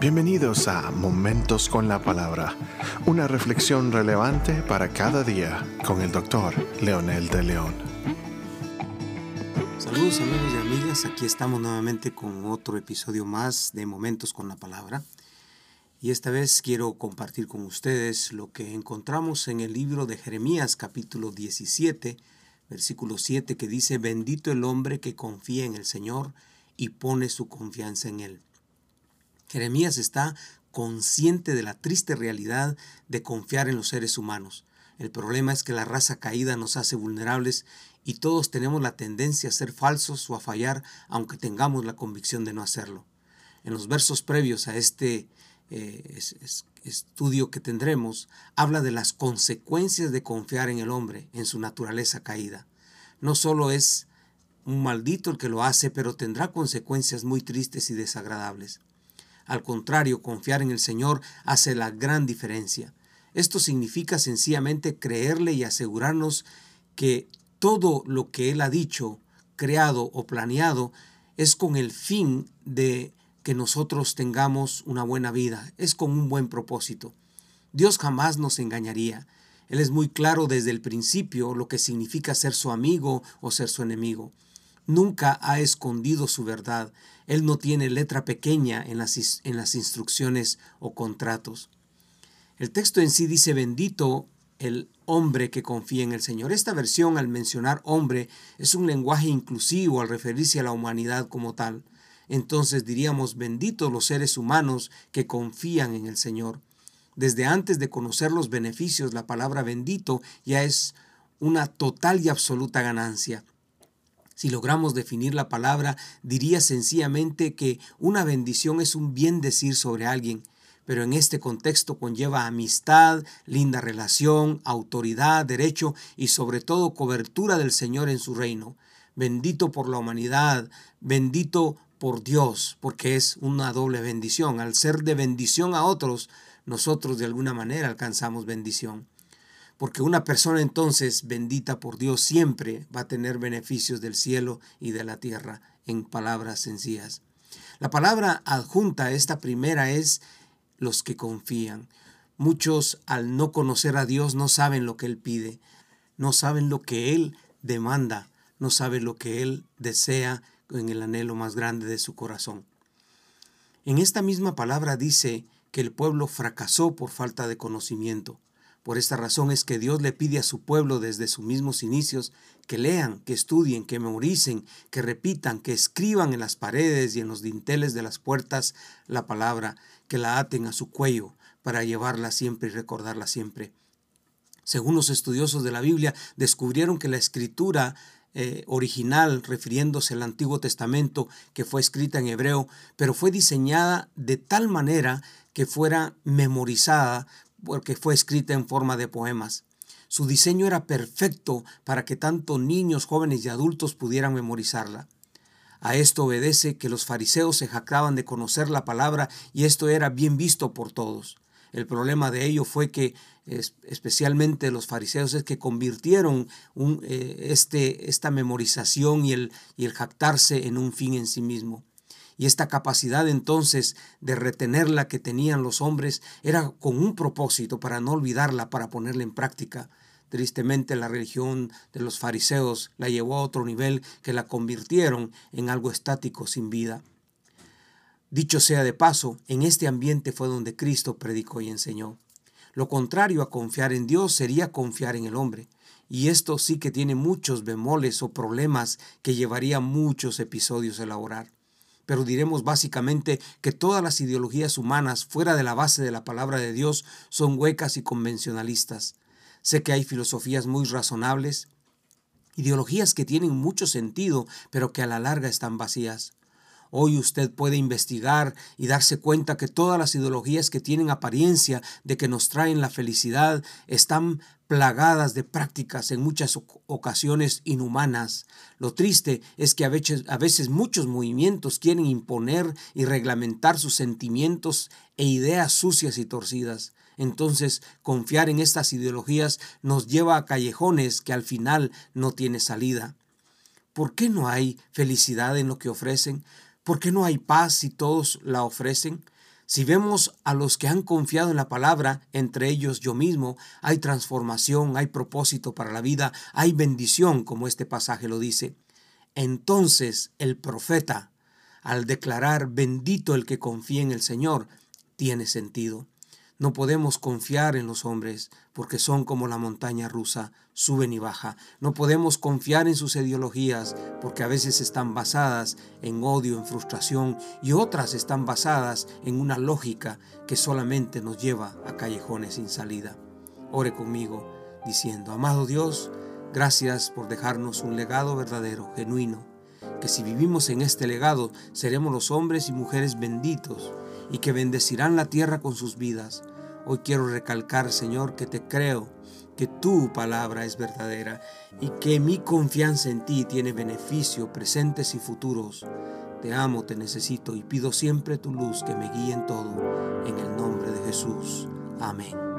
Bienvenidos a Momentos con la Palabra, una reflexión relevante para cada día con el doctor Leonel de León. Saludos amigos y amigas, aquí estamos nuevamente con otro episodio más de Momentos con la Palabra. Y esta vez quiero compartir con ustedes lo que encontramos en el libro de Jeremías capítulo 17, versículo 7, que dice, bendito el hombre que confía en el Señor y pone su confianza en Él. Jeremías está consciente de la triste realidad de confiar en los seres humanos. El problema es que la raza caída nos hace vulnerables y todos tenemos la tendencia a ser falsos o a fallar aunque tengamos la convicción de no hacerlo. En los versos previos a este eh, estudio que tendremos, habla de las consecuencias de confiar en el hombre, en su naturaleza caída. No solo es un maldito el que lo hace, pero tendrá consecuencias muy tristes y desagradables. Al contrario, confiar en el Señor hace la gran diferencia. Esto significa sencillamente creerle y asegurarnos que todo lo que Él ha dicho, creado o planeado es con el fin de que nosotros tengamos una buena vida, es con un buen propósito. Dios jamás nos engañaría. Él es muy claro desde el principio lo que significa ser su amigo o ser su enemigo. Nunca ha escondido su verdad. Él no tiene letra pequeña en las, en las instrucciones o contratos. El texto en sí dice, bendito el hombre que confía en el Señor. Esta versión al mencionar hombre es un lenguaje inclusivo al referirse a la humanidad como tal. Entonces diríamos, benditos los seres humanos que confían en el Señor. Desde antes de conocer los beneficios, la palabra bendito ya es una total y absoluta ganancia. Si logramos definir la palabra, diría sencillamente que una bendición es un bien decir sobre alguien, pero en este contexto conlleva amistad, linda relación, autoridad, derecho y sobre todo cobertura del Señor en su reino. Bendito por la humanidad, bendito por Dios, porque es una doble bendición. Al ser de bendición a otros, nosotros de alguna manera alcanzamos bendición porque una persona entonces bendita por Dios siempre va a tener beneficios del cielo y de la tierra, en palabras sencillas. La palabra adjunta a esta primera es los que confían. Muchos al no conocer a Dios no saben lo que Él pide, no saben lo que Él demanda, no saben lo que Él desea en el anhelo más grande de su corazón. En esta misma palabra dice que el pueblo fracasó por falta de conocimiento. Por esta razón es que Dios le pide a su pueblo desde sus mismos inicios que lean, que estudien, que memoricen, que repitan, que escriban en las paredes y en los dinteles de las puertas la palabra, que la aten a su cuello para llevarla siempre y recordarla siempre. Según los estudiosos de la Biblia, descubrieron que la escritura eh, original, refiriéndose al Antiguo Testamento, que fue escrita en hebreo, pero fue diseñada de tal manera que fuera memorizada porque fue escrita en forma de poemas. Su diseño era perfecto para que tanto niños, jóvenes y adultos pudieran memorizarla. A esto obedece que los fariseos se jactaban de conocer la palabra y esto era bien visto por todos. El problema de ello fue que especialmente los fariseos es que convirtieron eh, este, esta memorización y el, y el jactarse en un fin en sí mismo. Y esta capacidad entonces de retenerla que tenían los hombres era con un propósito para no olvidarla, para ponerla en práctica. Tristemente la religión de los fariseos la llevó a otro nivel que la convirtieron en algo estático sin vida. Dicho sea de paso, en este ambiente fue donde Cristo predicó y enseñó. Lo contrario a confiar en Dios sería confiar en el hombre. Y esto sí que tiene muchos bemoles o problemas que llevaría muchos episodios a elaborar pero diremos básicamente que todas las ideologías humanas fuera de la base de la palabra de Dios son huecas y convencionalistas. Sé que hay filosofías muy razonables, ideologías que tienen mucho sentido, pero que a la larga están vacías. Hoy usted puede investigar y darse cuenta que todas las ideologías que tienen apariencia de que nos traen la felicidad están plagadas de prácticas en muchas ocasiones inhumanas. Lo triste es que a veces, muchos movimientos quieren imponer y reglamentar sus sentimientos e ideas sucias y torcidas. Entonces, confiar en estas ideologías nos lleva a callejones que al final no tiene salida. ¿Por qué no hay felicidad en lo que ofrecen? ¿Por qué no hay paz si todos la ofrecen? Si vemos a los que han confiado en la palabra, entre ellos yo mismo, hay transformación, hay propósito para la vida, hay bendición, como este pasaje lo dice. Entonces el profeta, al declarar bendito el que confía en el Señor, tiene sentido. No podemos confiar en los hombres porque son como la montaña rusa, suben y baja. No podemos confiar en sus ideologías porque a veces están basadas en odio, en frustración y otras están basadas en una lógica que solamente nos lleva a callejones sin salida. Ore conmigo diciendo, amado Dios, gracias por dejarnos un legado verdadero, genuino, que si vivimos en este legado seremos los hombres y mujeres benditos y que bendecirán la tierra con sus vidas. Hoy quiero recalcar, Señor, que te creo, que tu palabra es verdadera y que mi confianza en ti tiene beneficio presentes y futuros. Te amo, te necesito y pido siempre tu luz que me guíe en todo. En el nombre de Jesús. Amén.